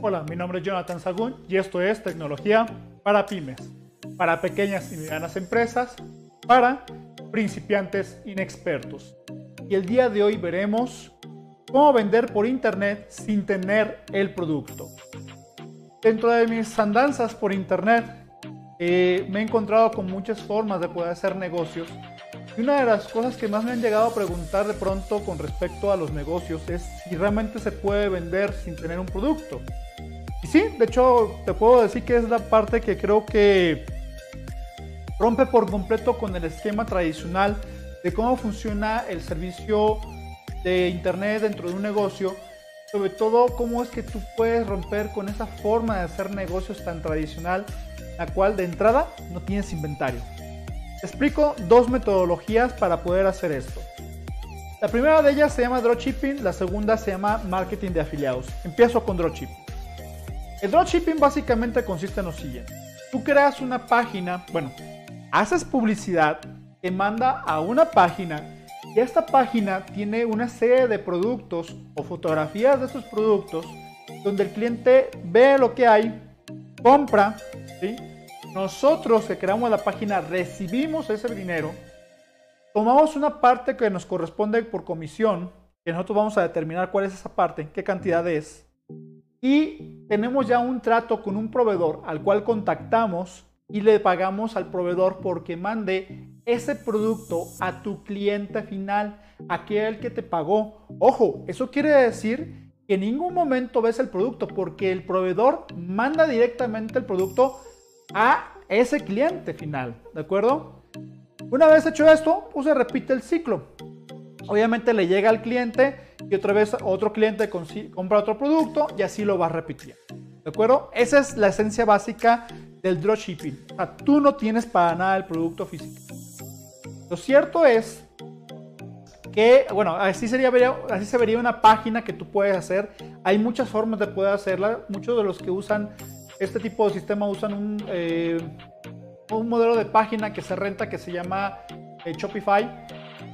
Hola, mi nombre es Jonathan Sagún y esto es Tecnología para Pymes, para pequeñas y medianas empresas, para principiantes inexpertos. Y el día de hoy veremos cómo vender por internet sin tener el producto. Dentro de mis andanzas por internet, eh, me he encontrado con muchas formas de poder hacer negocios. Y una de las cosas que más me han llegado a preguntar de pronto con respecto a los negocios es si realmente se puede vender sin tener un producto. Y sí, de hecho te puedo decir que es la parte que creo que rompe por completo con el esquema tradicional de cómo funciona el servicio de Internet dentro de un negocio, sobre todo cómo es que tú puedes romper con esa forma de hacer negocios tan tradicional, la cual de entrada no tienes inventario. Te explico dos metodologías para poder hacer esto. La primera de ellas se llama dropshipping, la segunda se llama marketing de afiliados. Empiezo con dropshipping. El dropshipping básicamente consiste en lo siguiente. Tú creas una página, bueno, haces publicidad, te manda a una página y esta página tiene una serie de productos o fotografías de esos productos donde el cliente ve lo que hay, compra, ¿sí? nosotros que creamos la página recibimos ese dinero, tomamos una parte que nos corresponde por comisión, que nosotros vamos a determinar cuál es esa parte, qué cantidad es, y tenemos ya un trato con un proveedor al cual contactamos y le pagamos al proveedor porque mande ese producto a tu cliente final, aquel que te pagó. Ojo, eso quiere decir que en ningún momento ves el producto porque el proveedor manda directamente el producto a ese cliente final, ¿de acuerdo? Una vez hecho esto, pues se repite el ciclo. Obviamente le llega al cliente y otra vez otro cliente compra otro producto y así lo va repitiendo. ¿De acuerdo? Esa es la esencia básica del dropshipping. O sea, tú no tienes para nada el producto físico. Lo cierto es que, bueno, así, sería, así se vería una página que tú puedes hacer. Hay muchas formas de poder hacerla. Muchos de los que usan este tipo de sistema usan un, eh, modelo de página que se renta que se llama eh, Shopify.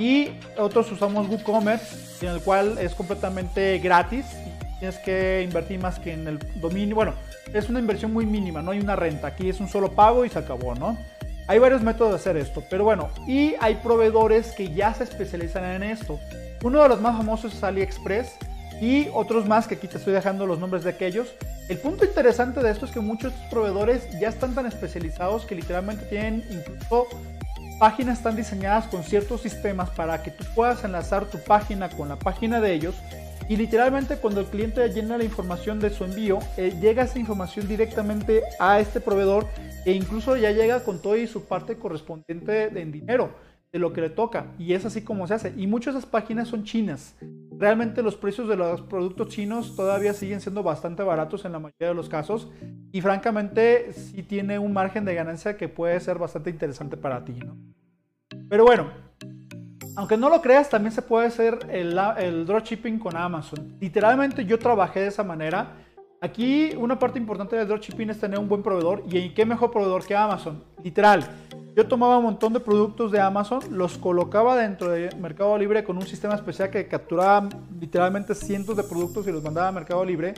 Y otros usamos WooCommerce, en el cual es completamente gratis. Tienes que invertir más que en el dominio. Bueno, es una inversión muy mínima, no hay una renta. Aquí es un solo pago y se acabó, ¿no? Hay varios métodos de hacer esto, pero bueno, y hay proveedores que ya se especializan en esto. Uno de los más famosos es AliExpress y otros más que aquí te estoy dejando los nombres de aquellos. El punto interesante de esto es que muchos proveedores ya están tan especializados que literalmente tienen incluso páginas tan diseñadas con ciertos sistemas para que tú puedas enlazar tu página con la página de ellos y literalmente cuando el cliente llena la información de su envío, llega esa información directamente a este proveedor e incluso ya llega con todo y su parte correspondiente en dinero de lo que le toca. Y es así como se hace. Y muchas de esas páginas son chinas. Realmente los precios de los productos chinos todavía siguen siendo bastante baratos en la mayoría de los casos. Y francamente sí tiene un margen de ganancia que puede ser bastante interesante para ti. ¿no? Pero bueno, aunque no lo creas, también se puede hacer el, el dropshipping con Amazon. Literalmente yo trabajé de esa manera. Aquí una parte importante del dropshipping es tener un buen proveedor. ¿Y qué mejor proveedor que Amazon? Literal. Yo tomaba un montón de productos de Amazon, los colocaba dentro de Mercado Libre con un sistema especial que capturaba literalmente cientos de productos y los mandaba a Mercado Libre.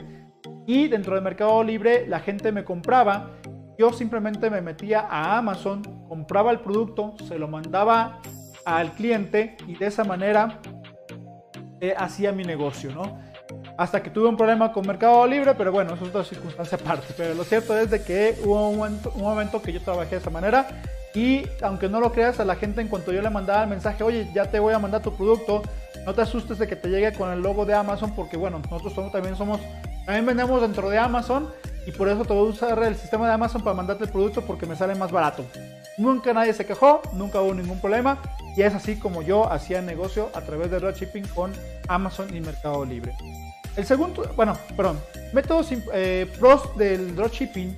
Y dentro de Mercado Libre la gente me compraba. Yo simplemente me metía a Amazon, compraba el producto, se lo mandaba al cliente y de esa manera eh, hacía mi negocio, ¿no? Hasta que tuve un problema con Mercado Libre, pero bueno, eso es otra circunstancia aparte. Pero lo cierto es de que hubo un momento, un momento que yo trabajé de esa manera y aunque no lo creas, a la gente en cuanto yo le mandaba el mensaje, oye, ya te voy a mandar tu producto, no te asustes de que te llegue con el logo de Amazon, porque bueno, nosotros también somos, también vendemos dentro de Amazon y por eso te voy a usar el sistema de Amazon para mandarte el producto porque me sale más barato. Nunca nadie se quejó, nunca hubo ningún problema y es así como yo hacía negocio a través de dropshipping con Amazon y Mercado Libre. El segundo, bueno, perdón, métodos eh, pros del dropshipping.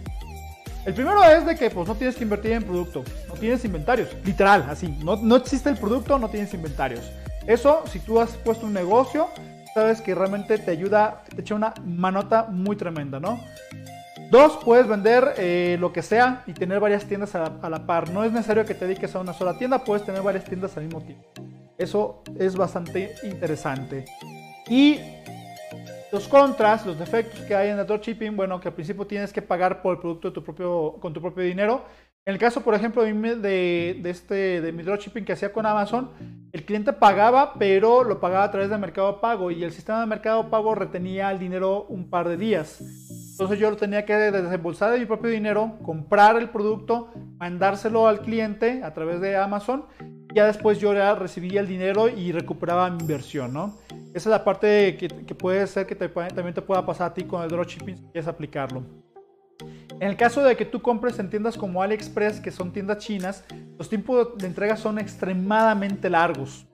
El primero es de que pues no tienes que invertir en producto, no tienes inventarios, literal, así, no, no existe el producto, no tienes inventarios. Eso, si tú has puesto un negocio, sabes que realmente te ayuda, te echa una manota muy tremenda, ¿no? Dos, puedes vender eh, lo que sea y tener varias tiendas a la, par. No es necesario que te dediques a una sola tienda, puedes tener varias tiendas al mismo tiempo. Eso es bastante interesante. Y Los contras, los defectos que hay en el dropshipping, bueno, que al principio tienes que pagar por el producto con tu propio dinero. En el caso, por ejemplo, de, de, este, de mi dropshipping que hacía con Amazon, el cliente pagaba, pero lo pagaba a través de Mercado Pago y el sistema de Mercado Pago retenía el dinero un par de días. Entonces yo lo tenía que desembolsar de mi propio dinero, comprar el producto, mandárselo al cliente a través de Amazon. Ya después yo ya recibía el dinero y recuperaba mi inversión, ¿no? Esa es la parte que, puede ser que también te pueda pasar a ti con el dropshipping si quieres aplicarlo. En el caso de que tú compres en tiendas como AliExpress, que son tiendas chinas, los tiempos de entrega son extremadamente largos.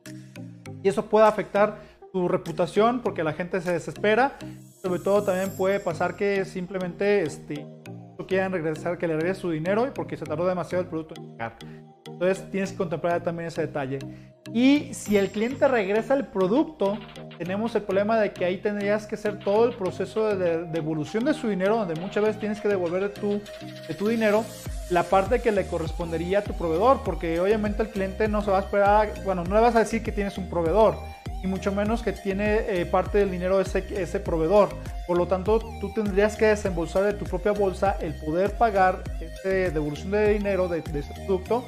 Y eso puede afectar tu reputación porque la gente se desespera. Sobre todo también puede pasar que simplemente este, no quieran regresar, que le regrese su dinero porque se tardó demasiado el producto en llegar. Entonces tienes que contemplar también ese detalle. Y si el cliente regresa el producto, tenemos el problema de que ahí tendrías que hacer todo el proceso de devolución de su dinero, donde muchas veces tienes que devolver de tu, de tu dinero la parte que le correspondería a tu proveedor, porque obviamente el cliente no se va a esperar, bueno, no le vas a decir que tienes un proveedor, y mucho menos que tiene eh, parte del dinero ese, ese proveedor. Por lo tanto, tú tendrías que desembolsar de tu propia bolsa el poder pagar esa devolución de dinero de, de ese producto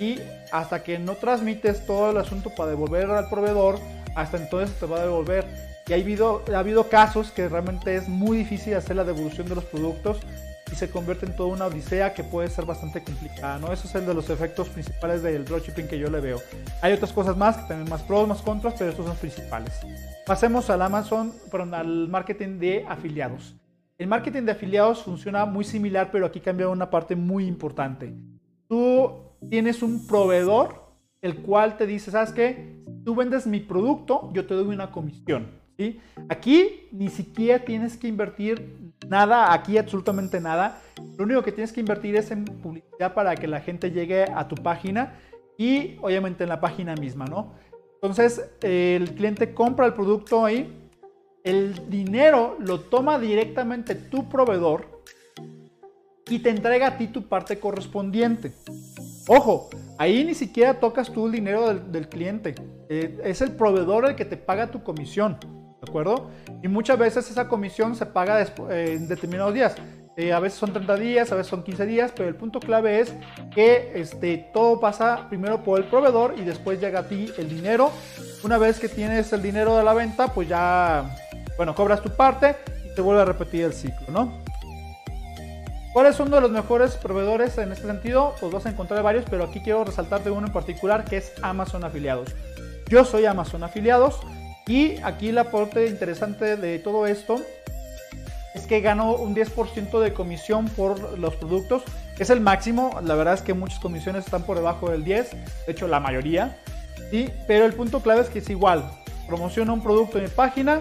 y hasta que no transmites todo el asunto para devolver al proveedor, hasta entonces te va a devolver. Y ha habido, ha habido casos que realmente es muy difícil hacer la devolución de los productos y se convierte en toda una odisea que puede ser bastante complicada, ¿no? Eso es el de los efectos principales del dropshipping que yo le veo. Hay otras cosas más que también más pros, más contras, pero estos son principales. Pasemos al Amazon, perdón, al marketing de afiliados. El marketing de afiliados funciona muy similar, pero aquí cambia una parte muy importante. Tú tienes un proveedor, el cual te dice, ¿sabes qué? Tú vendes mi producto, yo te doy una comisión. ¿sí? Aquí ni siquiera tienes que invertir nada, aquí absolutamente nada. Lo único que tienes que invertir es en publicidad para que la gente llegue a tu página y obviamente en la página misma, ¿no? Entonces el cliente compra el producto ahí, el dinero lo toma directamente tu proveedor y te entrega a ti tu parte correspondiente. Ojo, ahí ni siquiera tocas tú el dinero del, cliente. Eh, es el proveedor el que te paga tu comisión. ¿De acuerdo? Y muchas veces esa comisión se paga eh, en determinados días. Eh, a veces son 30 días, a veces son 15 días, pero el punto clave es que este, todo pasa primero por el proveedor y después llega a ti el dinero. Una vez que tienes el dinero de la venta, pues ya, bueno, cobras tu parte y te vuelve a repetir el ciclo, ¿no? ¿Cuáles son uno de los mejores proveedores en este sentido? Pues vas a encontrar varios, pero aquí quiero resaltarte uno en particular que es Amazon Afiliados. Yo soy Amazon Afiliados y aquí el aporte interesante de todo esto es que gano un 10% de comisión por los productos. Es el máximo, la verdad es que muchas comisiones están por debajo del 10, de hecho la mayoría. ¿sí? Pero el punto clave es que es igual. Promociono un producto en mi página,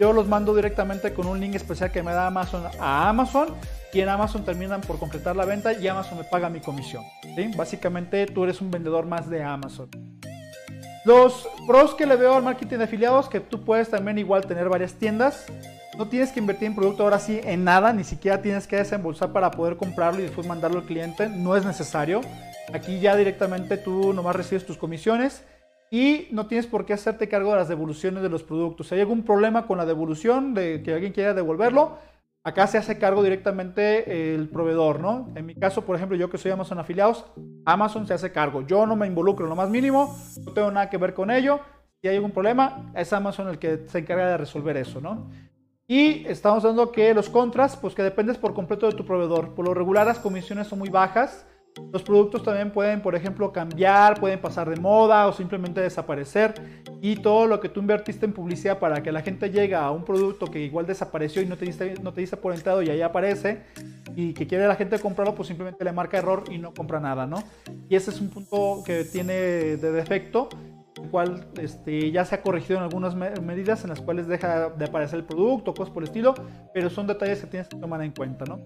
yo los mando directamente con un link especial que me da Amazon a Amazon y en Amazon terminan por completar la venta y Amazon me paga mi comisión. Básicamente tú eres un vendedor más de Amazon. Los pros que le veo al marketing de afiliados, que tú puedes también igual tener varias tiendas. No tienes que invertir en producto ahora sí en nada, ni siquiera tienes que desembolsar para poder comprarlo y después mandarlo al cliente. No es necesario. Aquí ya directamente tú nomás recibes tus comisiones y no tienes por qué hacerte cargo de las devoluciones de los productos. Si hay algún problema con la devolución, de que alguien quiera devolverlo, Acá se hace cargo directamente el proveedor, ¿no? En mi caso, por ejemplo, yo que soy Amazon afiliados, Amazon se hace cargo. Yo no me involucro en lo más mínimo, no tengo nada que ver con ello. Si hay algún problema, es Amazon el que se encarga de resolver eso, ¿no? Y estamos dando que los contras, pues que dependes por completo de tu proveedor. Por lo regular las comisiones son muy bajas. Los productos también pueden, por ejemplo, cambiar, pueden pasar de moda o simplemente desaparecer. Y todo lo que tú invertiste en publicidad para que la gente llegue a un producto que igual desapareció y no te diste, no te por entrado y ahí aparece y que quiere la gente comprarlo, pues simplemente le marca error y no compra nada, ¿no? Y ese es un punto que tiene de defecto, el cual este, ya se ha corregido en algunas medidas en las cuales deja de aparecer el producto, cosas por el estilo, pero son detalles que tienes que tomar en cuenta, ¿no?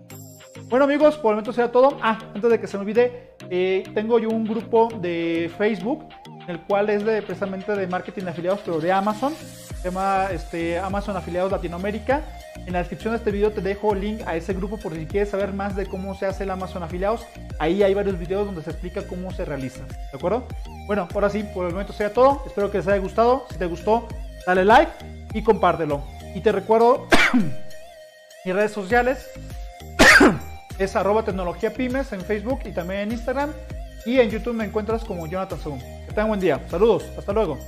Bueno amigos, por el momento será todo. Ah, antes de que se me olvide, eh, tengo yo un grupo de Facebook, el cual es de, precisamente de marketing de afiliados, pero de Amazon. Se llama este, Amazon Afiliados Latinoamérica. En la descripción de este video te dejo el link a ese grupo por si quieres saber más de cómo se hace el Amazon Afiliados. Ahí hay varios videos donde se explica cómo se realiza. ¿De acuerdo? Bueno, ahora sí, por el momento será todo. Espero que les haya gustado. Si te gustó, dale like y compártelo. Y te recuerdo mis redes sociales. Es arroba tecnología pymes en Facebook y también en Instagram. Y en YouTube me encuentras como Jonathan Zoom. Que tengan buen día. Saludos. Hasta luego.